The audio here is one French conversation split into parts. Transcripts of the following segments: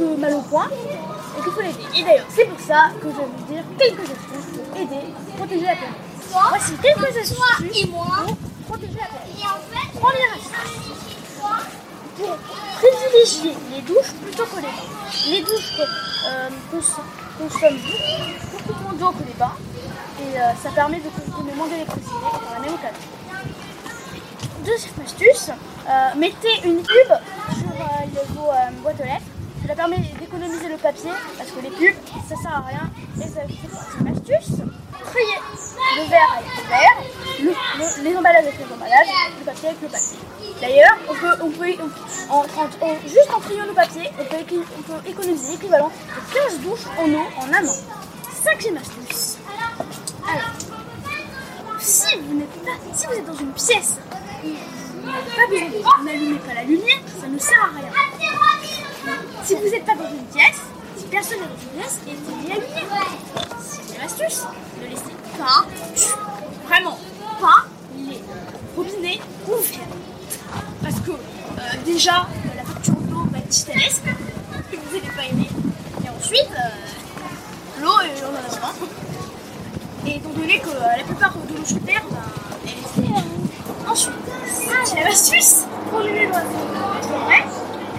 peu mal au point et qu'il faut l'aider. Et d'ailleurs, c'est pour ça que je vais vous dire quelques astuces pour aider, protéger la planète. Voici quelques astuces et moi. pour protéger la planète. Et en fait, Première astuce, pour privilégier les douches plutôt que les bains. Les douches euh, cons- consomment beaucoup, moins d'eau que les bains et euh, ça permet de consommer moins d'électricité dans la même occasion. Deuxième astuce, euh, mettez une pub sur vos euh, boîtes aux lettres. Cela permet d'économiser le papier parce que les pubs ça sert à rien et ça c'est une astuce. Trier le verre avec le verre, le- le- les emballages avec les emballages, le papier avec le papier. D'ailleurs, on peut, on peut, en, juste en triant le papier, on peut, économiser l'équivalent de 15 douches en eau en un an. Cinquième astuce. Alors, si vous n'êtes pas, si vous êtes dans une pièce, vous n'allumez pas la lumière, ça ne sert à rien. Si vous n'êtes pas dans une pièce, si personne n'est dans une pièce, éteignez la lumière. Sixième astuce, ne laissez pas, vraiment pas les robinets ouverts. Parce que euh, déjà, la facture d'eau va être titanesque, que vous n'allez pas aimer. Et ensuite, euh, l'eau, on en a besoin. Et étant donné que euh, la plupart de l'eau sur Terre, ben, elle est. Ensuite, septième astuce, pour les.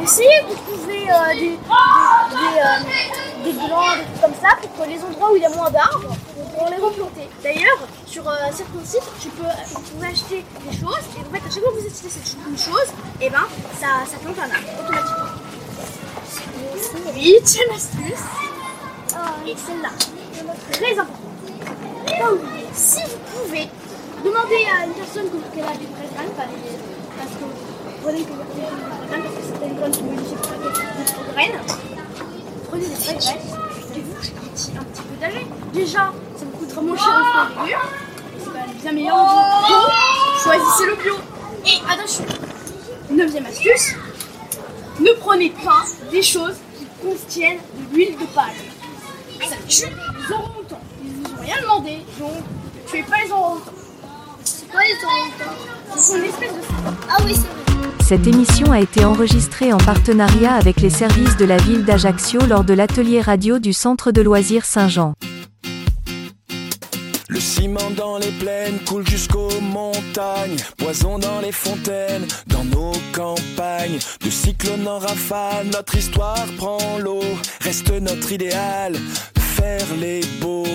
Essayez de trouver euh, des, des, des, euh, des blancs, des trucs comme ça, pour que les endroits où il y a moins d'arbres, pour les replanter. D'ailleurs, sur euh, certains sites, tu peux, vous pouvez acheter des choses, et en fait, à chaque fois que vous achetez cette une chose, et ben, ça, ça plante un arbre, automatiquement. Huitième astuce, et celle-là, très importante. Si vous pouvez, demandez à une personne que- qu'elle a des vraies graines, pas des, parce que prenez que vous avez des vraies graines, parce que certaines graines sont modifiées pour faire Prenez des vraies graines et vous jetez un petit, un petit potager. Déjà, ça vous coûtera moins cher en fruits et légumes. C'est bien meilleur en bio. Choisissez le bio. Et attention, neuvième astuce, ne prenez pas des choses qui contiennent de l'huile de palme. Ça tue les orang-outans. Ils vous ont rien demandé, donc ne tuez pas les orang-outans. c'est quoi les orang-outans Ce sont une espèce de Ah oui, c'est vrai. Cette émission a été enregistrée en partenariat avec les services de la ville d'Ajaccio lors de l'atelier radio du Centre de loisirs Saint-Jean. Le ciment dans les plaines coule jusqu'aux montagnes, poison dans les fontaines, dans nos campagnes. De cyclone en rafale, notre histoire prend l'eau. Reste notre idéal, faire les beaux.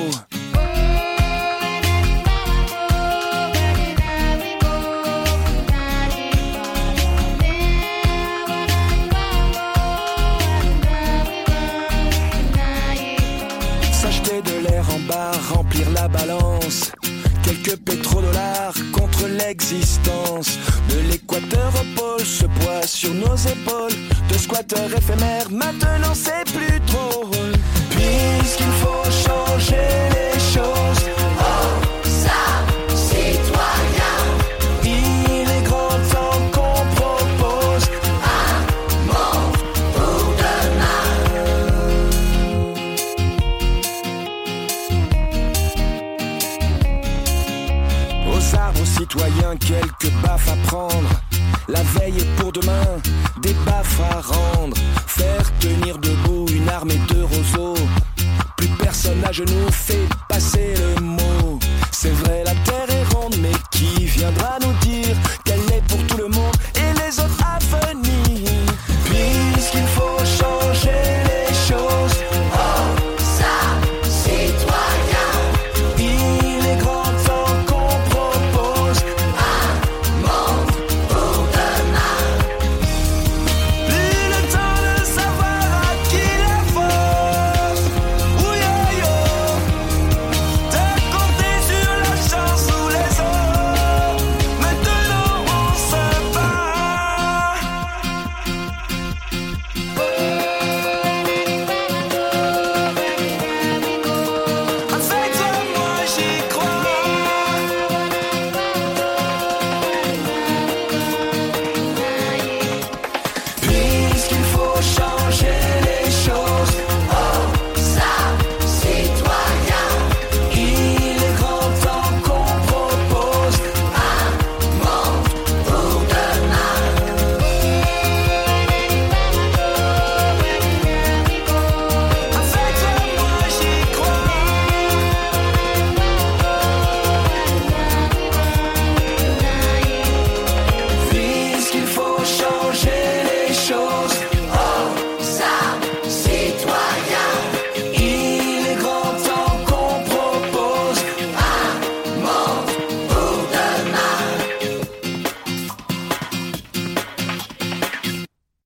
Quelques pétrodollars contre l'existence. De l'équateur au pôle, ce poids sur nos épaules. De squatteurs éphémères, maintenant c'est plus drôle. Puisqu'il faut changer quelques baffes à prendre. La veille est pour demain, des baffes à rendre. Faire tenir debout une armée de roseaux. Plus personne à genoux fait.